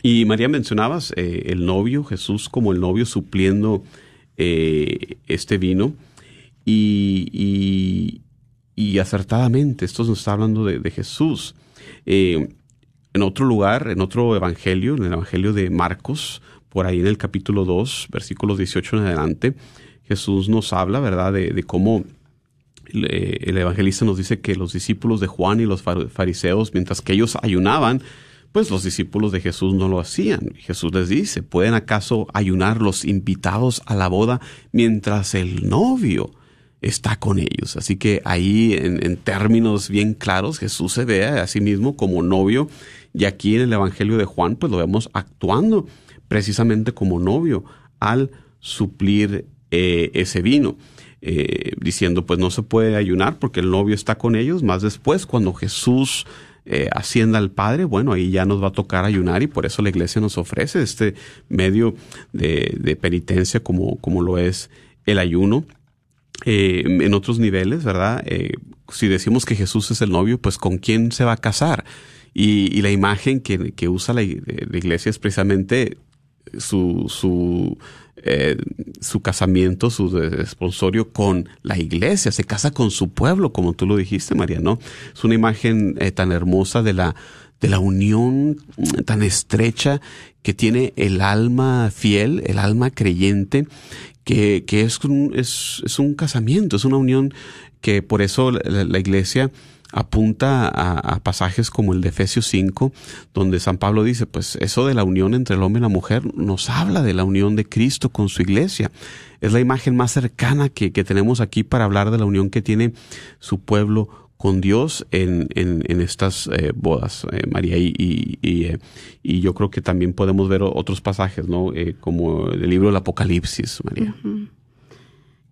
Y María, mencionabas eh, el novio, Jesús como el novio supliendo eh, este vino. Y, acertadamente, esto nos está hablando de, Jesús. Eh, en otro lugar, en otro evangelio, en el evangelio de Marcos, por ahí en el capítulo 2, versículos 18 en adelante, Jesús nos habla, ¿verdad?, de, de cómo el evangelista nos dice que los discípulos de Juan y los fariseos, mientras que ellos ayunaban, pues los discípulos de Jesús no lo hacían. Jesús les dice, ¿pueden acaso ayunar los invitados a la boda mientras el novio está con ellos? Así que ahí, en, términos bien claros, Jesús se ve a sí mismo como novio y aquí en el Evangelio de Juan, pues lo vemos actuando precisamente como novio al suplir eh, ese vino. Eh, diciendo pues no se puede ayunar porque el novio está con ellos, más después cuando Jesús eh, ascienda al Padre, bueno, ahí ya nos va a tocar ayunar y por eso la iglesia nos ofrece este medio de, penitencia como, como lo es el ayuno. Eh, en otros niveles, ¿verdad? Eh, si decimos que Jesús es el novio, pues ¿con quién se va a casar? Y, la imagen que, que usa la, iglesia es precisamente su eh, su casamiento, su esponsorio con la iglesia, se casa con su pueblo, como tú lo dijiste, María, ¿no? Es una imagen eh, tan hermosa de la, de la unión mm, tan estrecha que tiene el alma fiel, el alma creyente, que, que es, un, es, es, un casamiento, es una unión que por eso la iglesia apunta a, pasajes como el de Efesios 5, donde San Pablo dice, pues eso de la unión entre el hombre y la mujer nos habla de la unión de Cristo con su iglesia. Es la imagen más cercana que, tenemos aquí para hablar de la unión que tiene su pueblo con Dios en, en, estas eh, bodas, eh, María. Y, y, eh, y, yo creo que también podemos ver otros pasajes, ¿no? como el libro del Apocalipsis, María.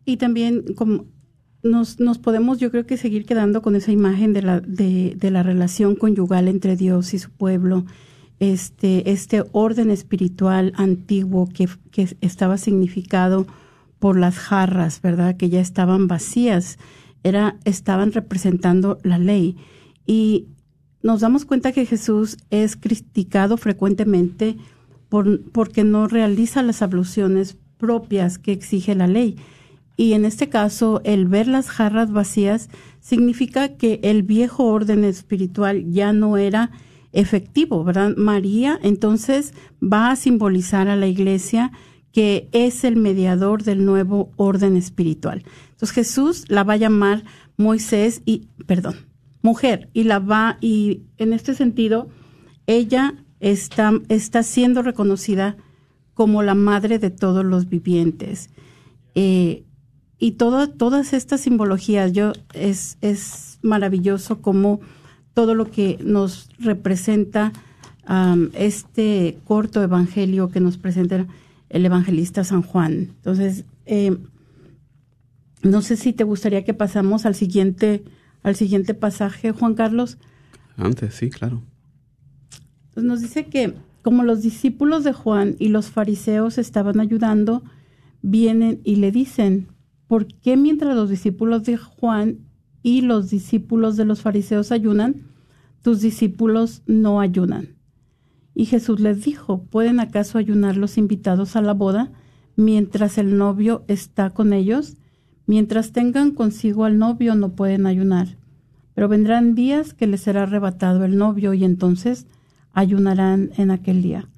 Y también como nos, nos podemos, yo creo que seguir quedando con esa imagen de la, de, de la relación conyugal entre Dios y su pueblo, este, este orden espiritual antiguo que, que estaba significado por las jarras, ¿verdad? Que ya estaban vacías, era, estaban representando la ley. Y nos damos cuenta que Jesús es criticado frecuentemente por, porque no realiza las abluciones propias que exige la ley. Y en este caso, el ver las jarras vacías significa que el viejo orden espiritual ya no era efectivo, ¿verdad? María entonces va a simbolizar a la iglesia que es el mediador del nuevo orden espiritual. Entonces Jesús la va a llamar Moisés y, perdón, mujer, y la va, y en este sentido, ella está, está siendo reconocida como la madre de todos los vivientes. Eh, y todas estas simbologías, yo, es, es maravilloso como todo lo que nos representa este corto evangelio que nos presenta el evangelista San Juan. Entonces, eh, no sé si te gustaría que pasamos al siguiente, al siguiente pasaje, Juan Carlos. Antes, sí, claro. Pues nos dice que como los discípulos de Juan y los fariseos estaban ayudando, vienen y le dicen, ¿por qué mientras los discípulos de Juan y los discípulos de los fariseos ayunan, tus discípulos no ayunan? Y Jesús les dijo, ¿pueden acaso ayunar los invitados a la boda mientras el novio está con ellos? Mientras tengan consigo al novio no pueden ayunar, pero vendrán días que les será arrebatado el novio y entonces ayunarán en aquel día.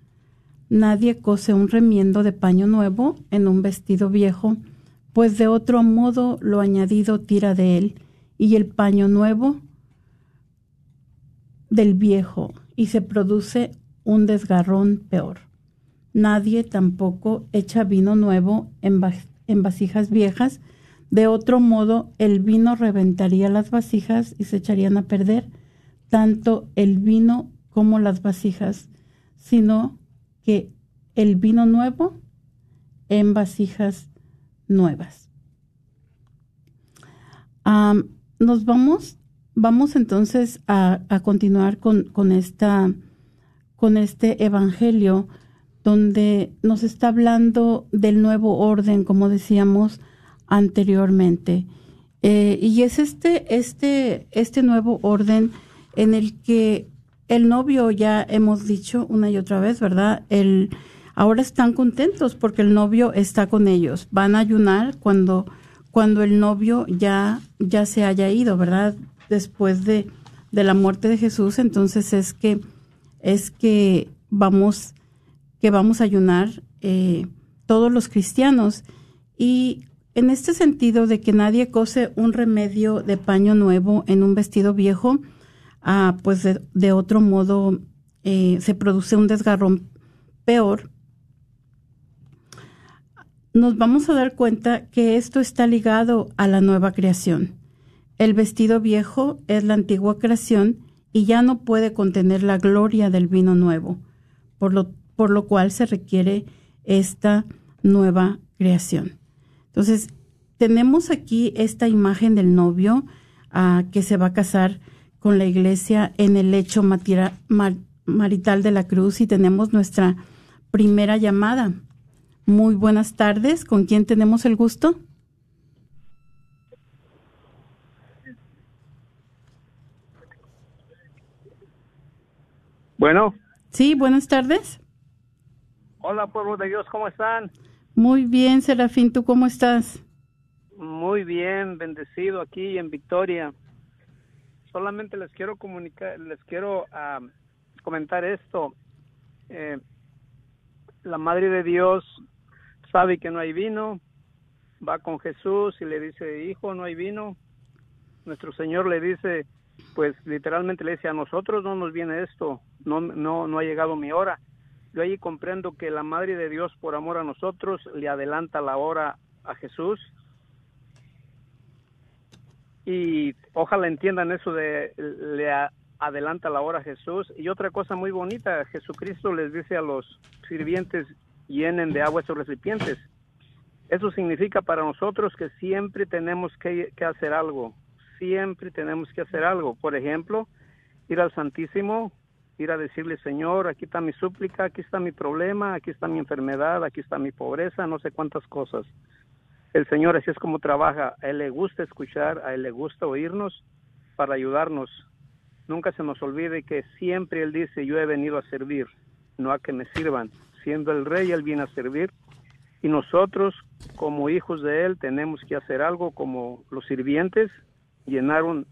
Nadie cose un remiendo de paño nuevo en un vestido viejo, pues de otro modo lo añadido tira de él y el paño nuevo del viejo y se produce un desgarrón peor. Nadie tampoco echa vino nuevo en, en vasijas viejas, de otro modo, el vino reventaría las vasijas y se echarían a perder, tanto el vino como las vasijas, sino que el vino nuevo en vasijas nuevas. nos vamos, vamos entonces a, continuar con, con, esta, con este evangelio donde nos está hablando del nuevo orden, como decíamos, anteriormente. Eh, y es este, este, este nuevo orden en el que el novio, ya hemos dicho una y otra vez, ¿verdad? El, ahora están contentos porque el novio está con ellos. Van a ayunar cuando, cuando el novio ya, ya se haya ido, ¿verdad? Después de, de la muerte de Jesús, entonces es que, es que vamos, que vamos a ayunar eh, todos los cristianos. Y en este sentido de que nadie cose un remedio de paño nuevo en un vestido viejo, ah, pues de, otro modo eh, se produce un desgarrón peor, nos vamos a dar cuenta que esto está ligado a la nueva creación. El vestido viejo es la antigua creación y ya no puede contener la gloria del vino nuevo, por lo, por lo cual se requiere esta nueva creación. Entonces, tenemos aquí esta imagen del novio ah, que se va a casar con la iglesia en el lecho marital de la cruz y tenemos nuestra primera llamada. Muy buenas tardes. ¿Con quién tenemos el gusto? Bueno. Sí, buenas tardes. Hola, pueblo de Dios, ¿cómo están? Muy bien, Serafín, ¿tú cómo estás? Muy bien, bendecido aquí en Victoria. Solamente les quiero comunicar, les quiero ah, comentar esto. Eh, la Madre de Dios sabe que no hay vino, va con Jesús y le dice, hijo, no hay vino. Nuestro Señor le dice, pues literalmente le dice, a nosotros no nos viene esto, no, no, no ha llegado mi hora yo ahí comprendo que la Madre de Dios, por amor a nosotros, le adelanta la hora a Jesús. Y ojalá entiendan eso de le adelanta la hora a Jesús. Y otra cosa muy bonita, Jesucristo les dice a los sirvientes, llenen de agua esos recipientes. Eso significa para nosotros que siempre tenemos que, que hacer algo, siempre tenemos que hacer algo. Por ejemplo, ir al Santísimo, ir a decirle, Señor, aquí está mi súplica, aquí está mi problema, aquí está mi enfermedad, aquí está mi pobreza, no sé cuántas cosas. El Señor así es como trabaja, a Él le gusta escuchar, a Él le gusta oírnos para ayudarnos. nunca se nos olvide que siempre Él dice, yo he venido a servir, no a que me sirvan. Siendo el rey, Él viene a servir. Y nosotros, como hijos de Él, tenemos que hacer algo como los sirvientes, llenar un,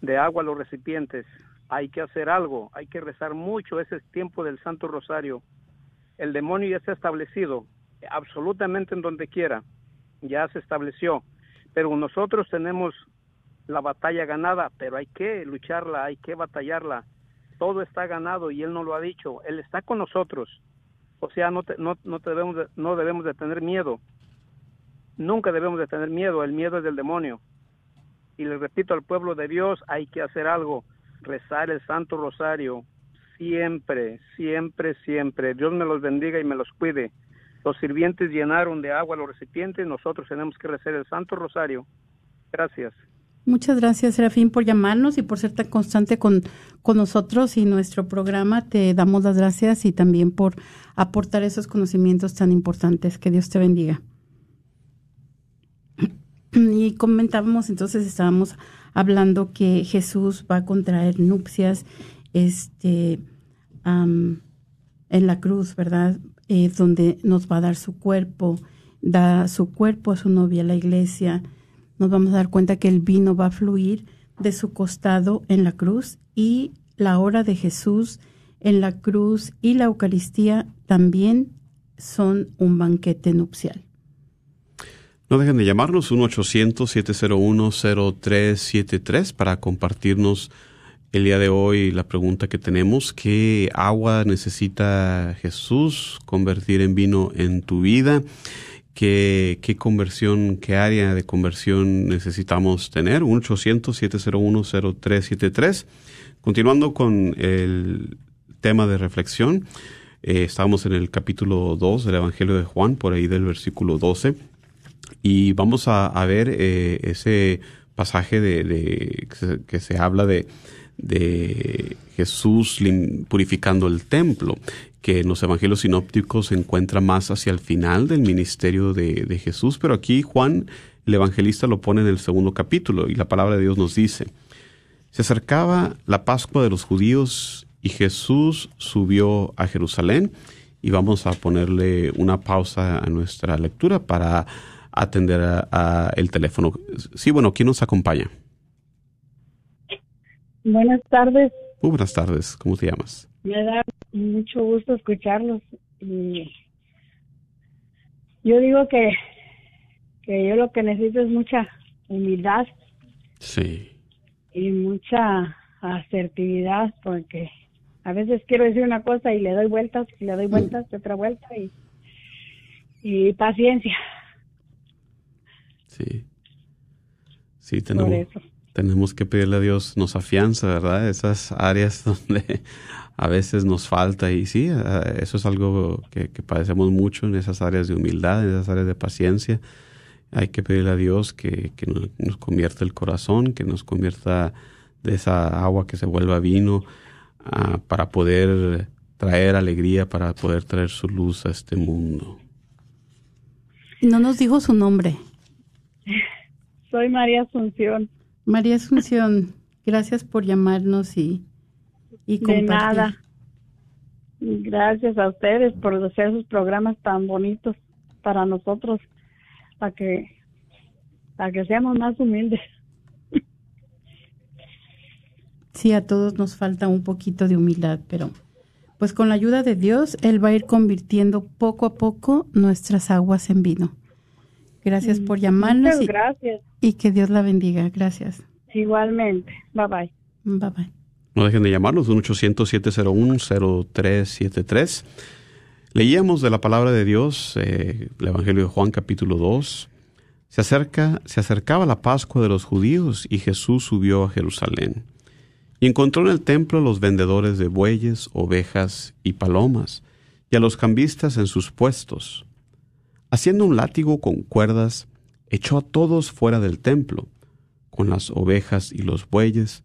de agua los recipientes. Hay que hacer algo, hay que rezar mucho ese tiempo del Santo Rosario. El demonio ya está establecido, absolutamente en donde quiera, ya se estableció. Pero nosotros tenemos la batalla ganada, pero hay que lucharla, hay que batallarla. Todo está ganado y Él no lo ha dicho. Él está con nosotros. O sea, no, no, no, debemos de, no debemos de tener miedo. Nunca debemos de tener miedo. El miedo es del demonio. Y le repito al pueblo de Dios, hay que hacer algo. Rezar el Santo Rosario. Siempre, siempre, siempre. Dios me los bendiga y me los cuide. Los sirvientes llenaron de agua los recipientes. Nosotros tenemos que rezar el Santo Rosario. Gracias. Muchas gracias, Serafín, por llamarnos y por ser tan constante con, con nosotros y nuestro programa. Te damos las gracias y también por aportar esos conocimientos tan importantes. Que Dios te bendiga. Y comentábamos, entonces estábamos hablando que Jesús va a contraer nupcias este, en la cruz, ¿verdad? Eh, donde nos va a dar su cuerpo, da su cuerpo a su novia, la iglesia nos vamos a dar cuenta que el vino va a fluir de su costado en la cruz y la hora de Jesús en la cruz y la Eucaristía también son un banquete nupcial. No dejen de llamarnos 1-800-701-0373 para compartirnos el día de hoy la pregunta que tenemos, ¿qué agua necesita Jesús convertir en vino en tu vida? Qué, qué conversión, qué área de conversión necesitamos tener. 1-800-701-0373. Continuando con el tema de reflexión, eh, estamos en el capítulo 2 del Evangelio de Juan, por ahí del versículo 12, y vamos a, ver eh, ese pasaje de, que, se, habla de, de Jesús purificando el templo que en los evangelios sinópticos se encuentra más hacia el final del ministerio de, Jesús, pero aquí Juan, el evangelista, lo pone en el segundo capítulo y la palabra de Dios nos dice, se acercaba la Pascua de los judíos y Jesús subió a Jerusalén y vamos a ponerle una pausa a nuestra lectura para atender a, el teléfono. Sí, bueno, ¿quién nos acompaña? Buenas tardes. Muy buenas tardes, ¿cómo te llamas? Me da mucho gusto escucharlos y yo digo que que yo lo que necesito es mucha humildad. Sí. Y mucha asertividad porque a veces quiero decir una cosa y le doy vueltas y le doy vueltas y otra vuelta y y paciencia. Sí. Sí, tenemos, tenemos que pedirle a Dios nos afianza, ¿verdad? Esas áreas donde a veces nos falta y sí, eso es algo que, padecemos mucho en esas áreas de humildad, en esas áreas de paciencia. Hay que pedirle a Dios que, nos, convierta el corazón, que nos convierta de esa agua que se vuelva vino ah, para poder traer alegría, para poder traer su luz a este mundo. No nos dijo su nombre. Soy María Asunción. María Asunción, gracias por llamarnos y y De nada. Gracias a ustedes por hacer sus programas tan bonitos para nosotros, para que, para que seamos más humildes. Sí, a todos nos falta un poquito de humildad, pero pues con la ayuda de Dios, Él va a ir convirtiendo poco a poco nuestras aguas en vino. Gracias por llamarnos. Muchas gracias. Y que Dios la bendiga. Gracias. Igualmente. Bye bye. Bye bye. No dejen de llamarnos, 1-800-701-0373. Leíamos de la palabra de Dios, eh, el Evangelio de Juan capítulo 2. Se, acerca, se acercaba la Pascua de los judíos y Jesús subió a Jerusalén. Y encontró en el templo a los vendedores de bueyes, ovejas y palomas, y a los cambistas en sus puestos. Haciendo un látigo con cuerdas, echó a todos fuera del templo, con las ovejas y los bueyes,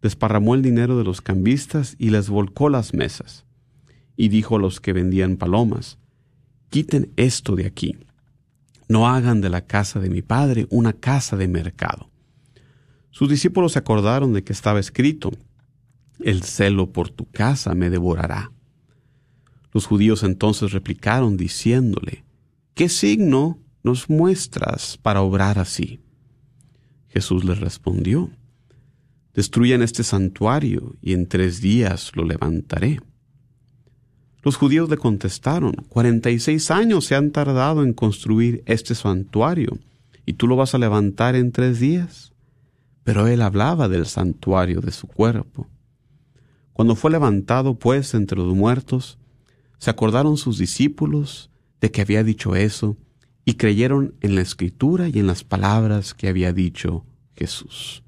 desparramó el dinero de los cambistas y les volcó las mesas. Y dijo a los que vendían palomas, quiten esto de aquí, no hagan de la casa de mi padre una casa de mercado. Sus discípulos se acordaron de que estaba escrito, el celo por tu casa me devorará. Los judíos entonces replicaron diciéndole, ¿qué signo nos muestras para obrar así? Jesús les respondió, Destruyan este santuario y en tres días lo levantaré. Los judíos le contestaron, cuarenta y seis años se han tardado en construir este santuario, y tú lo vas a levantar en tres días. Pero él hablaba del santuario de su cuerpo. Cuando fue levantado, pues, entre los muertos, se acordaron sus discípulos de que había dicho eso, y creyeron en la escritura y en las palabras que había dicho Jesús.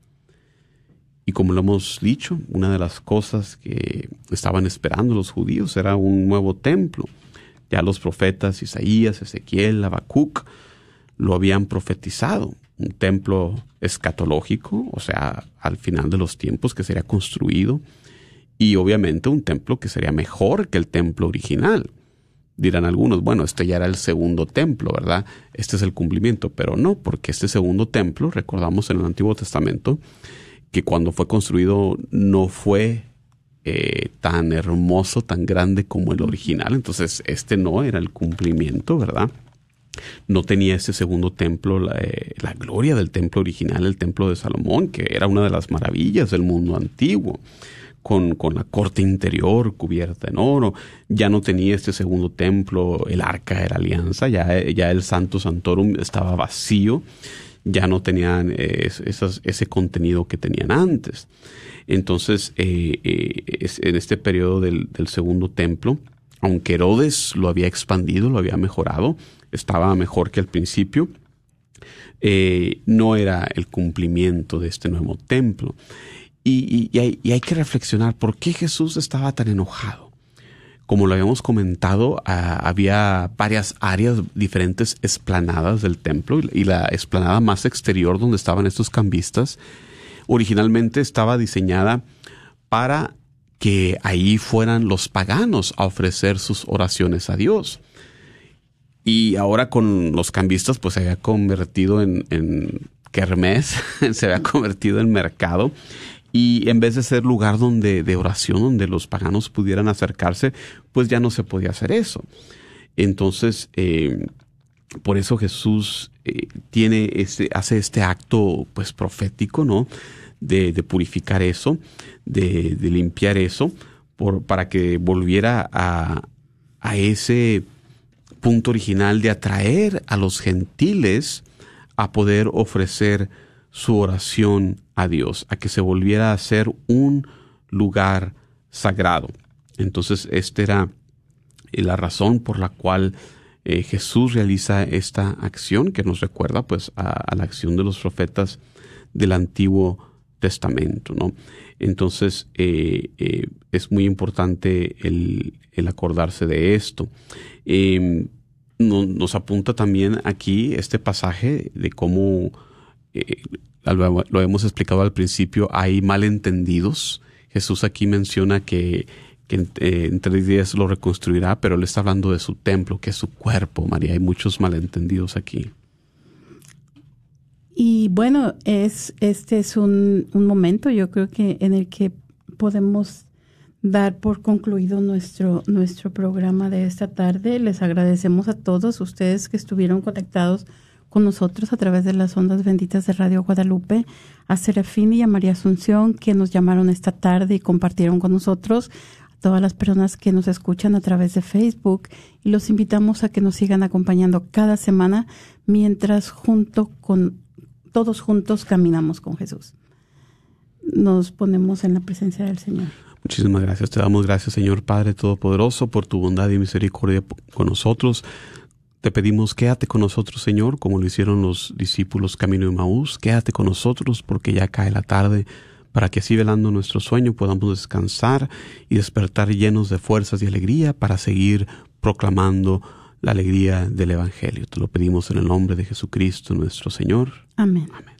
Y como lo hemos dicho, una de las cosas que estaban esperando los judíos era un nuevo templo. Ya los profetas Isaías, Ezequiel, Habacuc lo habían profetizado. Un templo escatológico, o sea, al final de los tiempos que sería construido. Y obviamente un templo que sería mejor que el templo original. Dirán algunos, bueno, este ya era el segundo templo, ¿verdad? Este es el cumplimiento, pero no, porque este segundo templo, recordamos en el Antiguo Testamento, que cuando fue construido no fue eh, tan hermoso, tan grande como el original. Entonces, este no era el cumplimiento, ¿verdad? No tenía ese segundo templo la, eh, la, gloria del templo original, el templo de Salomón, que era una de las maravillas del mundo antiguo, con, con la corte interior cubierta en oro. Ya no tenía este segundo templo, el arca de la alianza, ya, ya el Santo Santorum estaba vacío ya no tenían eh, ese contenido que tenían antes. Entonces, eh, eh, en este periodo del, segundo templo, aunque Herodes lo había expandido, lo había mejorado, estaba mejor que al principio, no era el cumplimiento de este nuevo templo. Y hay que reflexionar por qué Jesús estaba tan enojado. Como lo habíamos comentado, ah, había varias áreas diferentes esplanadas del templo y la esplanada más exterior donde estaban estos cambistas. Originalmente estaba diseñada para que ahí fueran los paganos a ofrecer sus oraciones a Dios. Y ahora con los cambistas pues se había convertido en, en kermés, se había convertido en mercado y en vez de ser lugar donde, de oración, donde los paganos pudieran acercarse, pues ya no se podía hacer eso. Entonces, eh, por eso Jesús eh, tiene este, hace este acto pues profético, ¿no? De, purificar eso, de, limpiar eso, por, para que volviera a, a ese punto original de atraer a los gentiles a poder ofrecer su oración a Dios, a que se volviera a ser un lugar sagrado. Entonces, esta era eh, la razón por la cual eh, Jesús realiza esta acción que nos recuerda pues a, la acción de los profetas del Antiguo Testamento, ¿no? Entonces eh, es muy importante el, acordarse de esto. Em, nos apunta también aquí este pasaje de cómo eh, lo, hemos explicado al principio, hay malentendidos. Jesús aquí menciona que, eh, en, tres días lo reconstruirá, pero él está hablando de su templo, que es su cuerpo, María. Hay muchos malentendidos aquí. Y bueno, es, este es un, un momento, yo creo que en el que podemos dar por concluido nuestro, nuestro programa de esta tarde. Les agradecemos a todos ustedes que estuvieron conectados con nosotros a través de las ondas benditas de Radio Guadalupe, a Serafín y a María Asunción, que nos llamaron esta tarde y compartieron con nosotros, a todas las personas que nos escuchan a través de Facebook, y los invitamos a que nos sigan acompañando cada semana mientras junto con todos juntos caminamos con Jesús. Nos ponemos en la presencia del Señor. Muchísimas gracias. Te damos gracias, Señor Padre Todopoderoso, por tu bondad y misericordia con nosotros. Te pedimos, quédate con nosotros, Señor, como lo hicieron los discípulos camino de Maús. Quédate con nosotros porque ya cae la tarde, para que así velando nuestro sueño podamos descansar y despertar llenos de fuerzas y alegría para seguir proclamando la alegría del Evangelio. Te lo pedimos en el nombre de Jesucristo, nuestro Señor. Amén. Amén.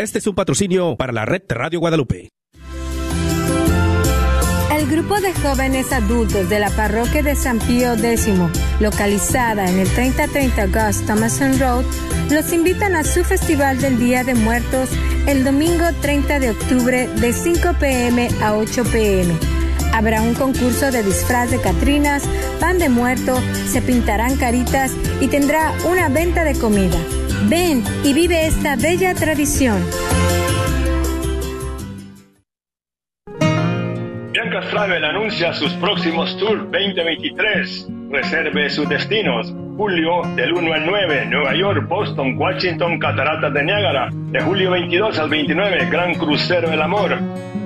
Este es un patrocinio para la red Radio Guadalupe. El grupo de jóvenes adultos de la parroquia de San Pío X, localizada en el 3030 Gus Thomason Road, los invitan a su Festival del Día de Muertos el domingo 30 de octubre de 5 pm a 8 pm. Habrá un concurso de disfraz de Catrinas, pan de muerto, se pintarán caritas y tendrá una venta de comida. Ven y vive esta bella tradición. Bianca Travel anuncia sus próximos tours 2023. Reserve sus destinos. Julio del 1 al 9, Nueva York, Boston, Washington, Cataratas de Niágara. De julio 22 al 29, Gran Crucero del Amor.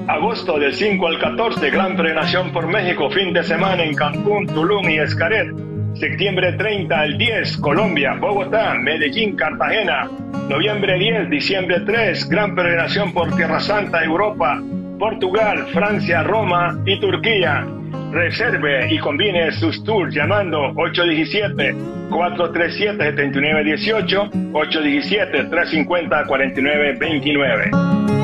Agosto del 5 al 14, Gran Peregrinación por México, fin de semana en Cancún, Tulum y Escaret. Septiembre 30 al 10, Colombia, Bogotá, Medellín, Cartagena. Noviembre 10, diciembre 3, Gran Peregrinación por Tierra Santa, Europa, Portugal, Francia, Roma y Turquía. Reserve y combine sus tours llamando 817-437-7918, 817-350-4929.